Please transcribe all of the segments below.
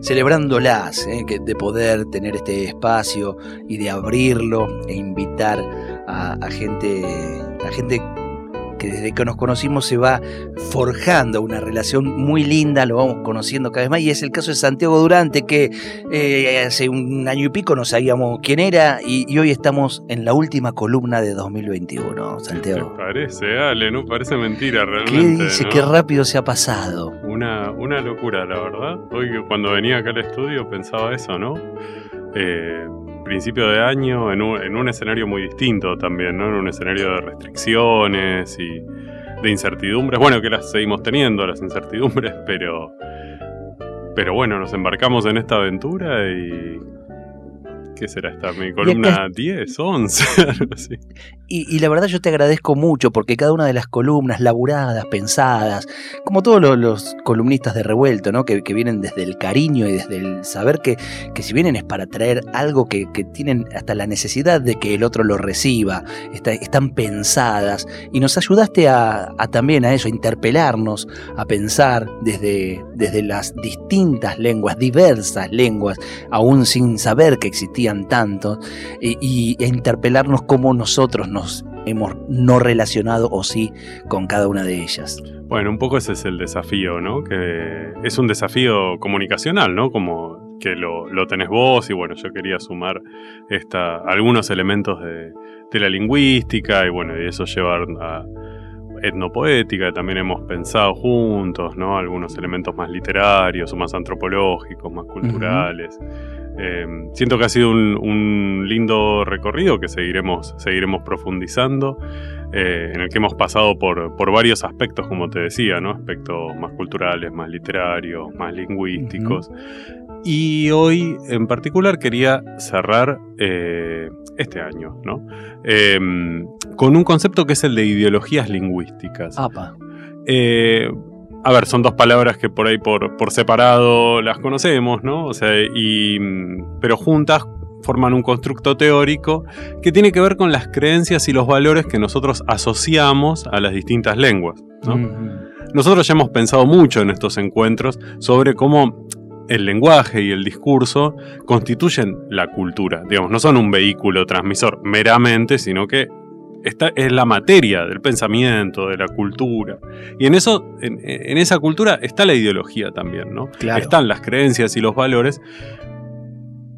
celebrándolas, ¿eh? de poder tener este espacio y de abrirlo e invitar a, a gente, a gente que desde que nos conocimos se va forjando una relación muy linda, lo vamos conociendo cada vez más, y es el caso de Santiago Durante, que eh, hace un año y pico no sabíamos quién era, y, hoy estamos en la última columna de 2021, Santiago. Parece, Ale, no parece mentira realmente. ¿Qué dice? Qué rápido se ha pasado. Una, una locura, la verdad. Hoy cuando venía acá al estudio pensaba eso, ¿no? Eh, principio de año en un, en un, escenario muy distinto también, ¿no? En un escenario de restricciones y de incertidumbres. Bueno, que las seguimos teniendo, las incertidumbres, pero. Pero bueno, nos embarcamos en esta aventura y ¿Qué será esta? ¿Mi columna 10, 11? algo así. Y, la verdad yo te agradezco mucho porque cada una de las columnas laburadas, pensadas, como todos los, columnistas de revuelto, ¿no? Que, vienen desde el cariño y desde el saber que, que si vienen es para traer algo que, tienen hasta la necesidad de que el otro lo reciba, están pensadas y nos ayudaste a, también a eso, a interpelarnos, a pensar desde, desde las distintas lenguas, diversas lenguas, aún sin saber que existían tanto y, e interpelarnos cómo nosotros nos hemos no relacionado o sí con cada una de ellas. Bueno, un poco ese es el desafío, ¿no? Que es un desafío comunicacional, ¿no? Como que lo, tenés vos y bueno, yo quería sumar esta, algunos elementos de, la lingüística y bueno, y eso llevar a etnopoética, también hemos pensado juntos, ¿no? Algunos elementos más literarios o más antropológicos, más culturales. Em, siento que ha sido un, lindo recorrido que seguiremos, seguiremos profundizando, eh, en el que hemos pasado por, varios aspectos, como te decía, ¿no? aspectos más culturales, más literarios, más lingüísticos. Y hoy en particular quería cerrar eh, este año, ¿no? Em, con un concepto que es el de ideologías lingüísticas. Apa. Eh, a ver, son dos palabras que por ahí por, por separado las conocemos, ¿no? O sea, y, pero juntas forman un constructo teórico que tiene que ver con las creencias y los valores que nosotros asociamos a las distintas lenguas. ¿no? Nosotros ya hemos pensado mucho en estos encuentros sobre cómo el lenguaje y el discurso constituyen la cultura. Digamos, no son un vehículo transmisor meramente, sino que esta es la materia del pensamiento, de la cultura. Y en eso, en, esa cultura está la ideología también, ¿no? Están las creencias y los valores.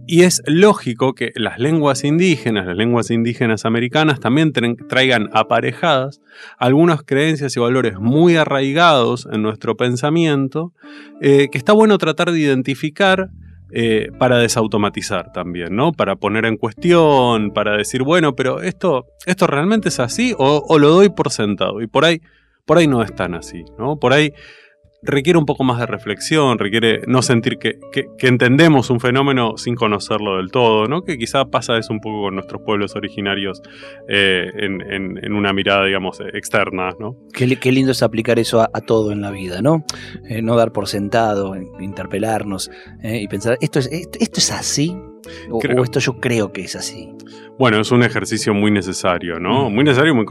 Y es lógico que las lenguas indígenas, las lenguas indígenas americanas, también traigan aparejadas algunas creencias y valores muy arraigados en nuestro pensamiento, eh, que está bueno tratar de identificar eh, para desautomatizar también, ¿no? Para poner en cuestión, para decir, bueno, pero esto, esto realmente es así o, lo doy por sentado. Y por ahí, por ahí no es tan así, ¿no? Por ahí requiere un poco más de reflexión, requiere no sentir que, entendemos un fenómeno sin conocerlo del todo, ¿no? Que quizá pasa eso un poco con nuestros pueblos originarios eh, en, una mirada, digamos, externa, ¿no? Qué, lindo es aplicar eso a, todo en la vida, ¿no? Eh, no dar por sentado, interpelarnos eh, y pensar, ¿esto es, esto es así? O, esto yo creo que es así. Bueno, es un ejercicio muy necesario, ¿no? Mm. Muy necesario y muy,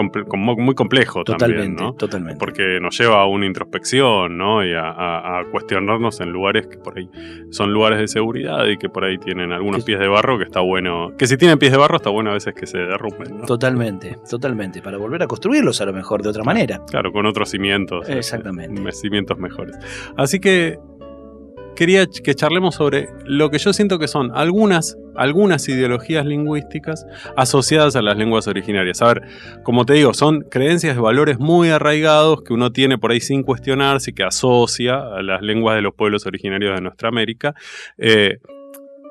muy complejo también, ¿no? Totalmente. Porque nos lleva a una introspección, ¿no? Y a, cuestionarnos en lugares que por ahí son lugares de seguridad y que por ahí tienen algunos pies de barro que está bueno. Que si tienen pies de barro está bueno a veces que se derrumben, ¿no? Totalmente, totalmente. Para volver a construirlos a lo mejor de otra manera. Claro, con otros cimientos. Este, Exactamente. cimientos mejores. Así que quería que charlemos sobre lo que yo siento que son algunas, algunas ideologías lingüísticas asociadas a las lenguas originarias. A ver, como te digo, son creencias de valores muy arraigados que uno tiene por ahí sin cuestionarse, que asocia a las lenguas de los pueblos originarios de nuestra América. Eh,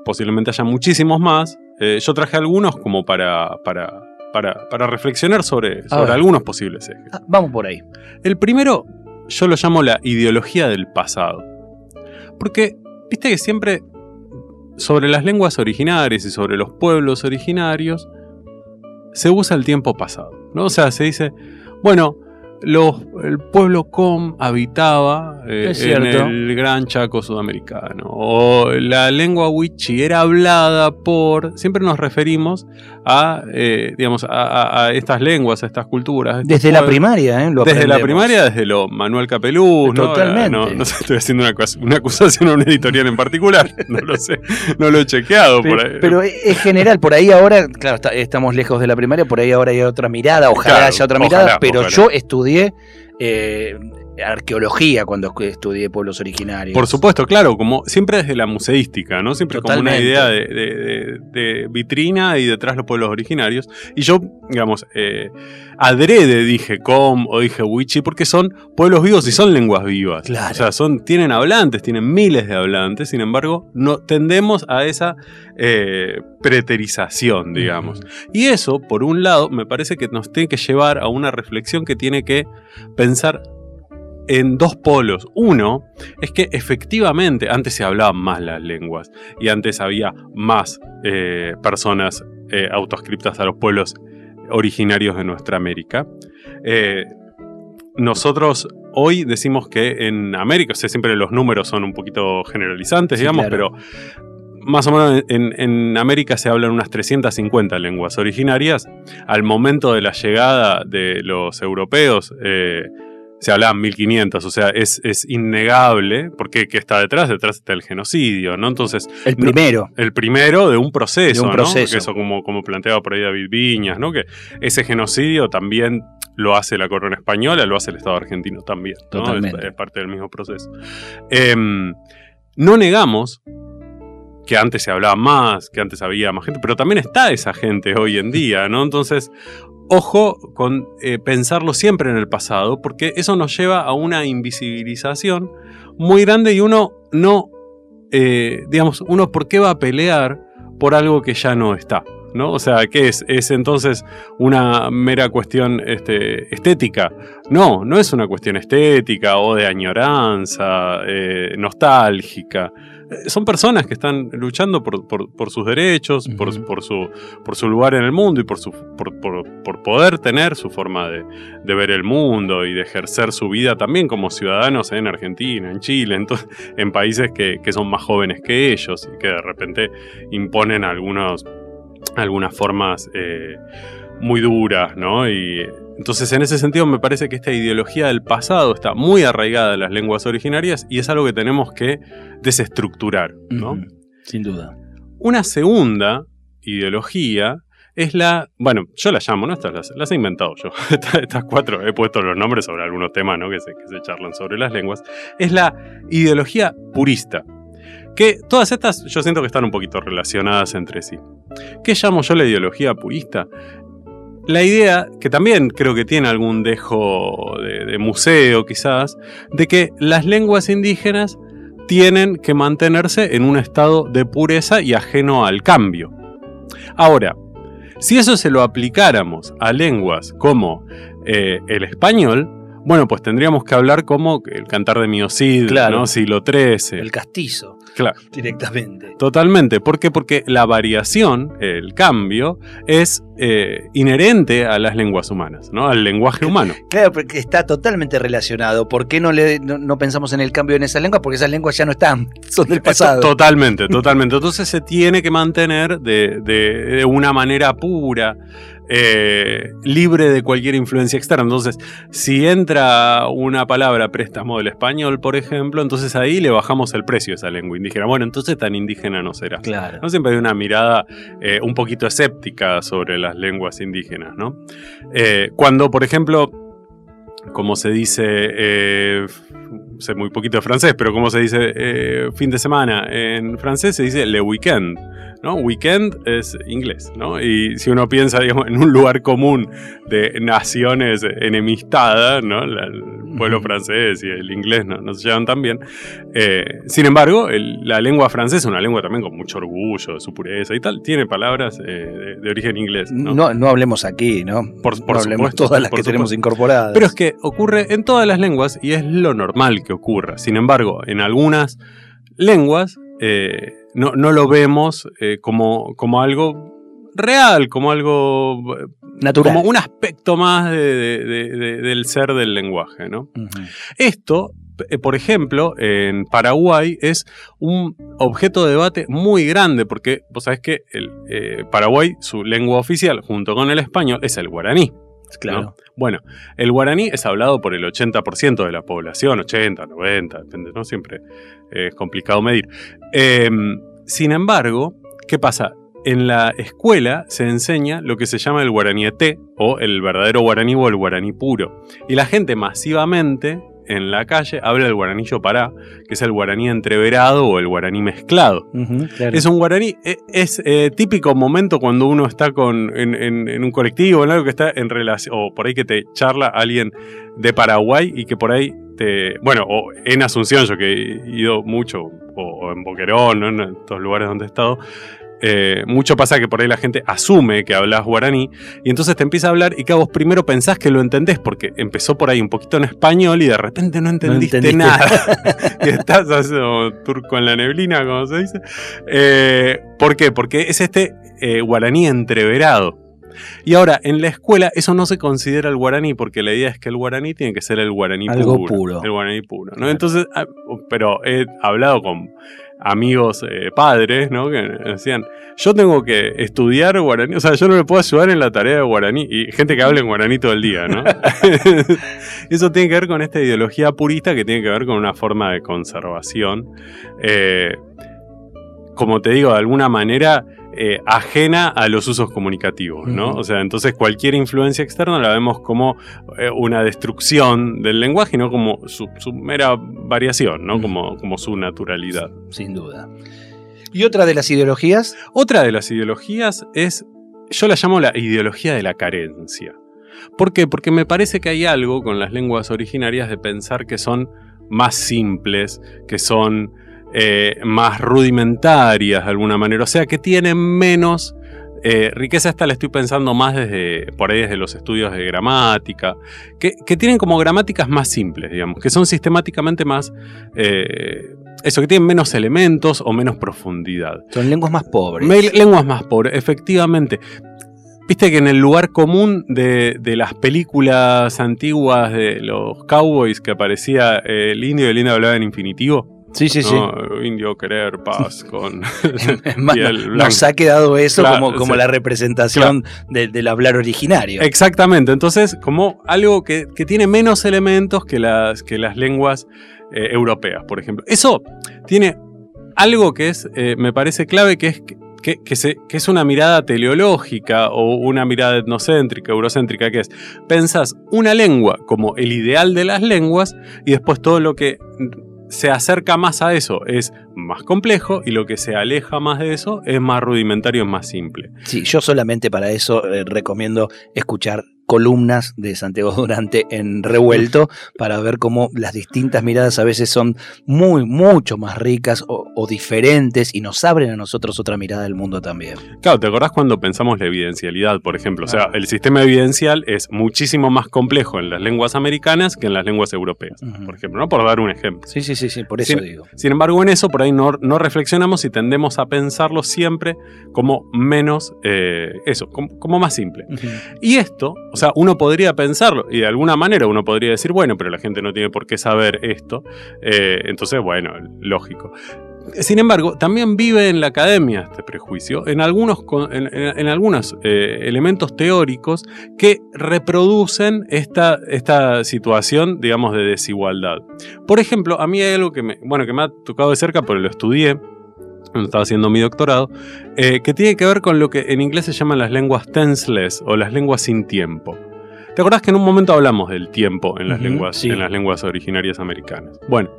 posiblemente haya muchísimos más. Eh, yo traje algunos como para, para, para, reflexionar sobre, sobre algunos posibles ejes. Ah, vamos por ahí. El primero yo lo llamo la ideología del pasado. Porque, viste que siempre sobre las lenguas originarias y sobre los pueblos originarios se usa el tiempo pasado, ¿no? O sea, se dice, bueno, los, el pueblo Com habitaba eh, en el gran Chaco sudamericano. O la lengua wichi era hablada por. Siempre nos referimos a, eh, digamos, a, estas lenguas, a estas culturas. a estos Desde la primaria, ¿eh? Lo Desde la primaria, desde lo Manuel Capeluz, ¿no? Totalmente. No, no sé, estoy haciendo una, una acusación a una editorial en particular. No lo sé, no lo he chequeado por ahí. Pero, pero es general, por ahí ahora, claro, está- estamos lejos de la primaria, por ahí ahora hay otra mirada, ojalá Claro, haya otra ojalá, mirada, pero ojalá. yo estudié eh, arqueología cuando estudié pueblos originarios. Por supuesto, claro, como siempre desde la museística, ¿no? Siempre como una Totalmente. idea de, de- de- de vitrina y detrás los pueblos originarios. Y yo, digamos, eh, adrede dije com o dije wichi porque son pueblos vivos y son lenguas vivas. Claro. O sea, son, tienen hablantes, tienen miles de hablantes, sin embargo, no tendemos a esa eh, preterización, digamos. Y eso, por un lado, me parece que nos tiene que llevar a una reflexión que tiene que pensar en dos polos. Uno es que efectivamente antes se hablaban más las lenguas y antes había más eh, personas eh, autoscriptas a los pueblos originarios de nuestra América. Eh, nosotros hoy decimos que en América, o sea, siempre los números son un poquito generalizantes, Sí, digamos, claro. pero más o menos en, en América se hablan unas 350 lenguas originarias. Al momento de la llegada de los europeos, eh, se hablaban 1500, o sea, es, es innegable, porque ¿qué está detrás? Detrás está el genocidio, ¿no? Entonces, El no- primero. el primero de un proceso, De un ¿no? proceso. Que eso como, como planteaba por ahí David Viñas, ¿no? Que ese genocidio también lo hace la corona española, lo hace el Estado argentino también, ¿no? Totalmente. Es, es parte del mismo proceso. Em, no negamos que antes se hablaba más, que antes había más gente, pero también está esa gente hoy en día, ¿no? Entonces, ojo con eh, pensarlo siempre en el pasado, porque eso nos lleva a una invisibilización muy grande y uno no, eh, digamos, uno por qué va a pelear por algo que ya no está. ¿No? O sea, ¿qué es? ¿Es entonces una mera cuestión este, estética? No, no es una cuestión estética o de añoranza, eh, nostálgica. Eh, Son personas que están luchando por, por- por sus derechos, por, por su, por su lugar en el mundo y por, su, por, por- por poder tener su forma de, de ver el mundo y de ejercer su vida también como ciudadanos en Argentina, en Chile, en, en países que, que son más jóvenes que ellos y que de repente imponen algunos, algunas formas eh, muy duras, ¿no? Y entonces en ese sentido me parece que esta ideología del pasado está muy arraigada en las lenguas originarias y es algo que tenemos que desestructurar, ¿no? Sin duda. Una segunda ideología es la, bueno, yo la llamo, ¿no? Estas las, las he inventado yo. Estas, estas cuatro he puesto los nombres sobre algunos temas, ¿no? Que se, que se charlan sobre las lenguas. Es la ideología purista. Que todas estas yo siento que están un poquito relacionadas entre sí. ¿Qué llamo yo la ideología purista? La idea, que también creo que tiene algún dejo de, museo quizás, de que las lenguas indígenas tienen que mantenerse en un estado de pureza y ajeno al cambio. Ahora, si eso se lo aplicáramos a lenguas como eh, el español, bueno, pues tendríamos que hablar como el cantar de Miocid, Claro. ¿no? Siglo XIII. El castizo, Claro. directamente. Totalmente. ¿Por qué? Porque la variación, el cambio, es eh, inherente a las lenguas humanas, ¿no? Al lenguaje humano. Claro, porque está totalmente relacionado. ¿Por qué no, le, no, no pensamos en el cambio en esas lenguas? Porque esas lenguas ya no están, son del pasado. To- Totalmente, totalmente. Entonces se tiene que mantener de, de- de una manera pura, eh, libre de cualquier influencia externa. Entonces, si entra una palabra préstamo del español, por ejemplo, entonces ahí le bajamos el precio a esa lengua indígena. Bueno, entonces tan indígena no será. Claro. ¿no? Siempre hay una mirada eh, un poquito escéptica sobre las lenguas indígenas, ¿no? Eh, cuando, por ejemplo, como se dice, sé muy poquito de francés, pero como se dice eh, fin de semana en francés, se dice le weekend, ¿no? Weekend es inglés, ¿no? Y si uno piensa, digamos, en un lugar común de naciones enemistadas, ¿no? La- pueblo francés y el inglés no, no se llevan tan bien. Eh, sin embargo, el- la lengua francesa, una lengua también con mucho orgullo de su pureza y tal, tiene palabras eh, de, de origen inglés, ¿no? No, no hablemos aquí, ¿no? Por- por no hablemos supuesto, todas las que tenemos incorporadas. Pero es que ocurre en todas las lenguas y es lo normal que ocurra. Sin embargo, en algunas lenguas, eh, no, no lo vemos como, como algo real, como algo Natural. como un aspecto más de- de- de- de- del ser del lenguaje, ¿no? Esto, eh, por ejemplo, en Paraguay es un objeto de debate muy grande, porque vos sabés que el, eh, Paraguay, su lengua oficial, junto con el español, es el guaraní. Claro. ¿no? Bueno, el guaraní es hablado por el 80% de la población, 80, 90, depende, ¿no? Siempre es complicado medir. Eh, sin embargo, ¿qué pasa? En la escuela se enseña lo que se llama el guaraní ET, o el verdadero guaraní o el guaraní puro. Y la gente masivamente en la calle habla del guaraní yopará, que es el guaraní entreverado o el guaraní mezclado. Claro. Es un guaraní, e- es eh, típico momento cuando uno está con, en, en- en un colectivo, en algo que está en relación, o por ahí que te charla alguien de Paraguay y que por ahí te. Bueno, o en Asunción, yo que he ido mucho, o, o en Boquerón, ¿no? en estos lugares donde he estado. Eh, mucho pasa que por ahí la gente asume que hablas guaraní y entonces te empieza a hablar y que vos primero pensás que lo entendés porque empezó por ahí un poquito en español y de repente no entendiste, entendiste. nada y estás haciendo turco en la neblina, como se dice. Eh, ¿Por qué? Porque es este eh, guaraní entreverado. Y ahora, en la escuela eso no se considera el guaraní, porque la idea es que el guaraní tiene que ser el guaraní Algo puro. puro. El guaraní puro, ¿no? Claro. Entonces, ah, pero he hablado con amigos eh, padres, ¿no? Que decían, yo tengo que estudiar guaraní, o sea, yo no le puedo ayudar en la tarea de guaraní, y gente que habla en guaraní todo el día, ¿no? Eso tiene que ver con esta ideología purista que tiene que ver con una forma de conservación. eh, como te digo, de alguna manera eh, ajena a los usos comunicativos, ¿no? O sea, entonces cualquier influencia externa la vemos como eh, una destrucción del lenguaje, no como su, su mera variación, ¿no? Como, como su naturalidad. Sin duda. Y otra de las ideologías, Otra de las ideologías es, yo la llamo la ideología de la carencia. ¿Por qué? Porque me parece que hay algo con las lenguas originarias de pensar que son más simples, que son eh, más rudimentarias de alguna manera, o sea, que tienen menos eh, riqueza. Esta la estoy pensando más desde, por ahí desde los estudios de gramática, que, que tienen como gramáticas más simples, digamos, que son sistemáticamente más... eh, eso, que tienen menos elementos o menos profundidad. son lenguas más pobres. Lenguas más pobres, efectivamente. Viste que en el lugar común de, de las películas antiguas de los cowboys que aparecía el indio y el indio hablaba en infinitivo. Sí, sí, sí. ¿no? Indio querer paz con piel nos ha quedado eso Claro, como, como sí. la representación de- del hablar originario. Exactamente, entonces como algo que, que tiene menos elementos que las, que las lenguas eh, europeas, por ejemplo. Eso tiene algo que es, eh, me parece clave, que es que, que- que se- que es una mirada teleológica o una mirada etnocéntrica, eurocéntrica, que es, pensás una lengua como el ideal de las lenguas y después todo lo que se acerca más a eso es más complejo y lo que se aleja más de eso es más rudimentario, es más simple. Sí, yo solamente para eso eh, recomiendo escuchar columnas de Santiago Durante en Revuelto para ver cómo las distintas miradas a veces son muy, mucho más ricas o, o diferentes y nos abren a nosotros otra mirada del mundo también. Claro, ¿te acordás cuando pensamos la evidencialidad, por ejemplo? O sea, el sistema evidencial es muchísimo más complejo en las lenguas americanas que en las lenguas europeas, por ejemplo, ¿no? Por dar un ejemplo. Sí, sí, sí, sí, por eso digo. Sin embargo, en eso por ahí no, no reflexionamos y tendemos a pensarlo siempre como menos, eh, eso, como, como más simple. Y esto, o sea, uno podría pensarlo y de alguna manera uno podría decir, bueno, pero la gente no tiene por qué saber esto. eh, entonces, bueno, lógico. Sin embargo, también vive en la academia este prejuicio, en algunos, en, algunos eh, elementos teóricos que reproducen esta, esta situación, digamos, de desigualdad. Por ejemplo, a mí hay algo que me, bueno, que me ha tocado de cerca, porque lo estudié cuando estaba haciendo mi doctorado, eh, que tiene que ver con lo que en inglés se llaman las lenguas tenseless o las lenguas sin tiempo. ¿Te acordás que en un momento hablamos del tiempo en las, lenguas, sí. en las lenguas originarias americanas? Bueno,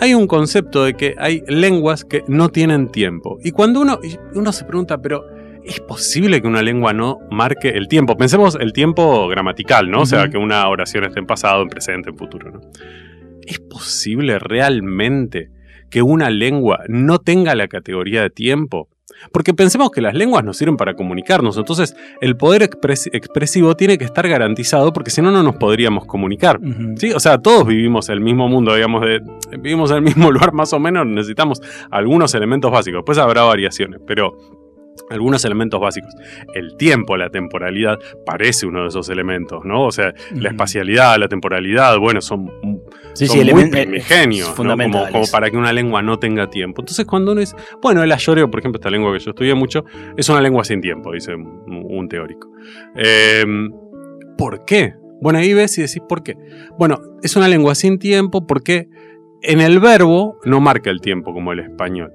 hay un concepto de que hay lenguas que no tienen tiempo. Y cuando uno, uno se pregunta, pero ¿es posible que una lengua no marque el tiempo? Pensemos el tiempo gramatical, ¿no? O sea, que una oración esté en pasado, en presente, en futuro, ¿no? ¿Es posible realmente que una lengua no tenga la categoría de tiempo? Porque pensemos que las lenguas nos sirven para comunicarnos, entonces el poder expresivo tiene que estar garantizado porque si no, no nos podríamos comunicar. ¿sí? O sea, todos vivimos el mismo mundo, digamos, de, vivimos en el mismo lugar más o menos, necesitamos algunos elementos básicos, después habrá variaciones, pero algunos elementos básicos. El tiempo, la temporalidad, parece uno de esos elementos, ¿no? O sea, la espacialidad, la temporalidad, bueno, son, sí, son sí, muy eh, primigenios, ¿no? como, como, para que una lengua no tenga tiempo. Entonces, cuando uno es, bueno, el ayoreo, por ejemplo, esta lengua que yo estudié mucho, es una lengua sin tiempo, dice un, teórico. Em, ¿Por qué? Bueno, ahí ves y decís, ¿por qué? Bueno, es una lengua sin tiempo porque en el verbo no marca el tiempo como el español,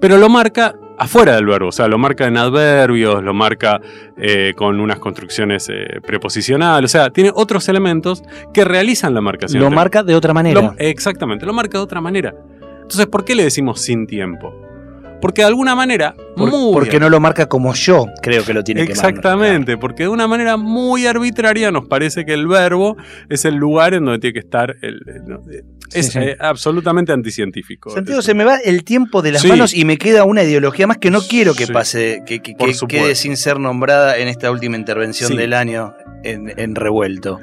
pero lo marca afuera del verbo, o sea, lo marca en adverbios, lo marca eh, con unas construcciones eh, preposicionales, o sea, tiene otros elementos que realizan la marcación. Lo marca de otra manera. exactamente, lo marca de otra manera. Entonces, ¿por qué le decimos sin tiempo? Porque de alguna manera muy Porque no lo marca como yo creo que lo tiene que marcar. Exactamente, porque de una manera muy arbitraria nos parece que el verbo es el lugar en donde tiene que estar. El, es eh, absolutamente anticientífico. Santiago, se me va el tiempo de las manos y me queda una ideología más que no quiero que pase, que, quede sin ser nombrada en esta última intervención del año en, Revuelto.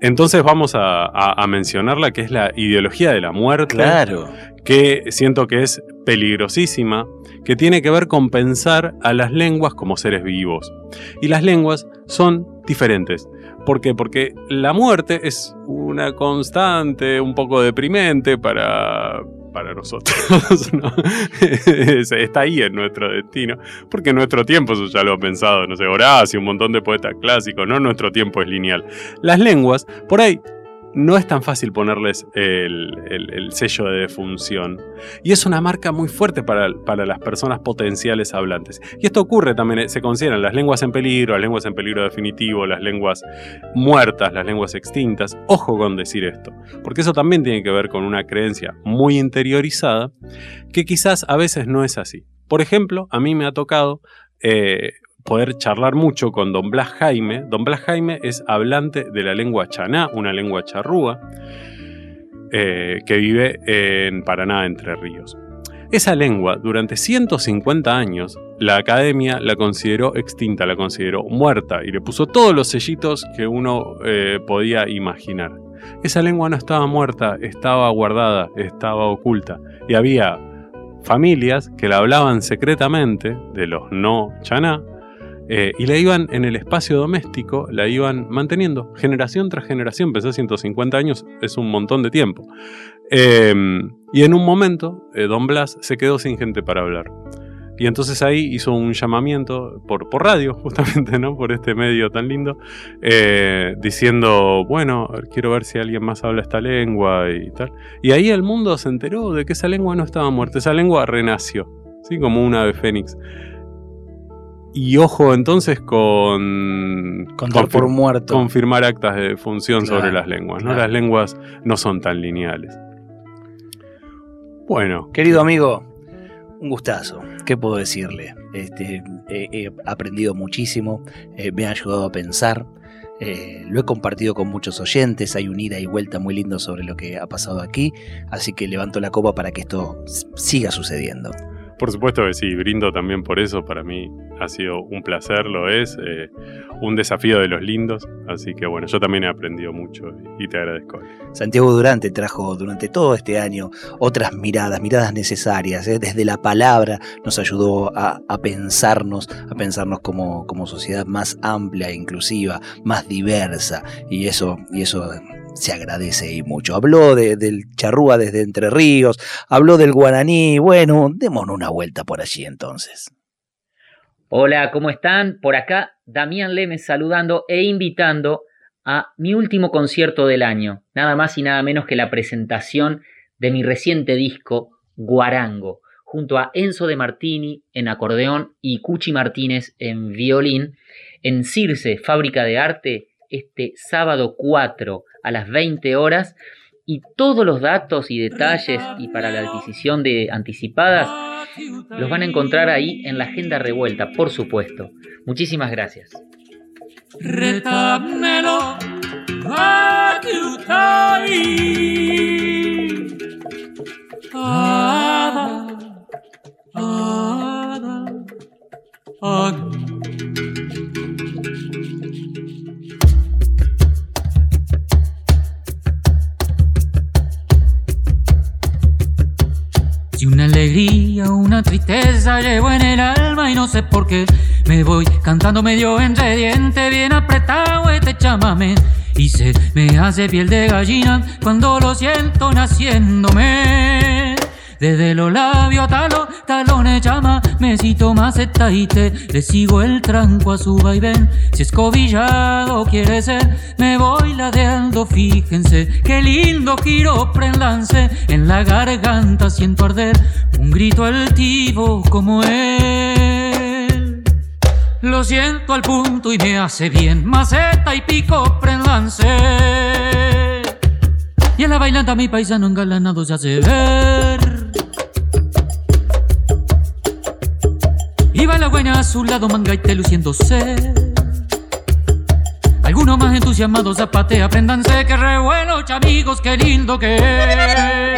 Entonces vamos a, a, mencionarla, que es la ideología de la muerte. Claro. Que siento que es peligrosísima, que tiene que ver con pensar a las lenguas como seres vivos. Y las lenguas son diferentes. ¿Por qué? Porque la muerte es una constante un poco deprimente para, para nosotros. Está ahí en nuestro destino. Porque nuestro tiempo, eso ya lo ha pensado, no sé, Horacio, un montón de poetas clásicos, no nuestro tiempo es lineal. Las lenguas, por ahí no es tan fácil ponerles el, sello de defunción. Y es una marca muy fuerte para, las personas potenciales hablantes. Y esto ocurre también, eh, se consideran las lenguas en peligro, las lenguas en peligro definitivo, las lenguas muertas, las lenguas extintas. Ojo con decir esto, porque eso también tiene que ver con una creencia muy interiorizada que quizás a veces no es así. Por ejemplo, a mí me ha tocado eh, poder charlar mucho con don Blas Jaime. Don Blas Jaime es hablante de la lengua chaná, una lengua charrúa, eh, que vive en Paraná, Entre Ríos. Esa lengua, durante 150 años, la academia la consideró extinta, la consideró muerta y le puso todos los sellitos que uno eh, podía imaginar. Esa lengua no estaba muerta, estaba guardada, estaba oculta y había familias que la hablaban secretamente de los no chaná eh, y la iban en el espacio doméstico, la iban manteniendo generación tras generación. Pensé 150 años, es un montón de tiempo. Em, y en un momento, eh, Don Blas se quedó sin gente para hablar. Y entonces ahí hizo un llamamiento por, por radio, justamente, ¿no? Por este medio tan lindo, eh, diciendo, bueno, quiero ver si alguien más habla esta lengua y tal. Y ahí el mundo se enteró de que esa lengua no estaba muerta, esa lengua renació, ¿sí? Como una ave fénix. Y ojo entonces con, por muerto. confirmar actas de función sobre las lenguas. ¿no? Las lenguas no son tan lineales. Bueno. Querido amigo, un gustazo. ¿Qué puedo decirle? Este, he aprendido muchísimo, eh, me ha ayudado a pensar. Eh, lo he compartido con muchos oyentes, hay un ida y vuelta muy lindo sobre lo que ha pasado aquí, así que levanto la copa para que esto siga sucediendo. Por supuesto que sí, brindo también por eso. Para mí ha sido un placer, lo es, eh, un desafío de los lindos. Así que bueno, yo también he aprendido mucho y te agradezco. Santiago Durante trajo durante todo este año otras miradas, miradas necesarias. ¿eh? Desde la palabra nos ayudó a, pensarnos, a pensarnos como, como sociedad más amplia, inclusiva, más diversa. Y eso, y eso se agradece y mucho. Habló del charrúa desde Entre Ríos, habló del guaraní, bueno, démonos una vuelta por allí entonces. Hola, ¿cómo están? Por acá Damián Lemes saludando e invitando a mi último concierto del año, nada más y nada menos que la presentación de mi reciente disco Guarango, junto a Enzo de Martini en acordeón y Cuchi Martínez en violín, en Circe, Fábrica de Arte, este sábado 4 a las 20 horas y todos los datos y detalles y para la adquisición de anticipadas los van a encontrar ahí en la agenda revuelta, por supuesto. Muchísimas gracias. Alegría, una tristeza llevo en el alma y no sé por qué. Me voy cantando medio entre dientes, bien apretado este chamame. Y se me hace piel de gallina cuando lo siento naciéndome. Desde los labios hasta los talones llama, mesito más etaite, le sigo el tranco a su vaivén. Si escobillado quiere ser, me voy ladeando, fíjense, qué lindo giro prendance, en la garganta siento arder un grito altivo como él. Lo siento al punto y me hace bien, maceta y pico prendance. Y en la bailanta mi paisano engalanado se hace su lado, mangaite luciéndose. Algunos más entusiasmados zapate, aprendanse que re bueno, amigos, qué lindo que es.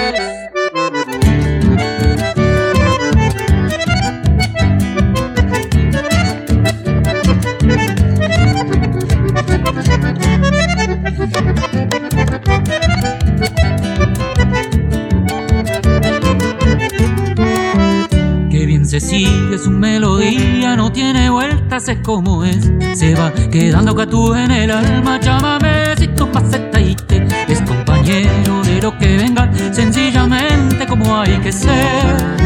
Sigue su melodía, no tiene vueltas, es como es. Se va quedando catú en el alma, llámame si tu paseta y te es compañero de lo que venga, sencillamente como hay que ser.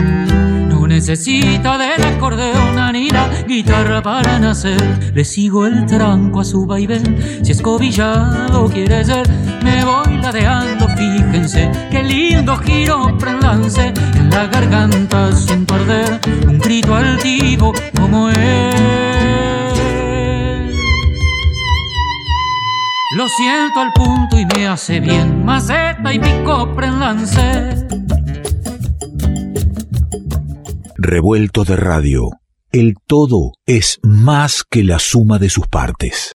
No necesita del acordeón ni la guitarra para nacer. Le sigo el tranco a su vaivén, si escobillado quiere ser, me voy ladeando, fíjense, qué lindo giro prendance en la garganta sin perder un grito altivo como él. Lo siento al punto y me hace bien, maceta y pico prendance. Revuelto de radio. El todo es más que la suma de sus partes.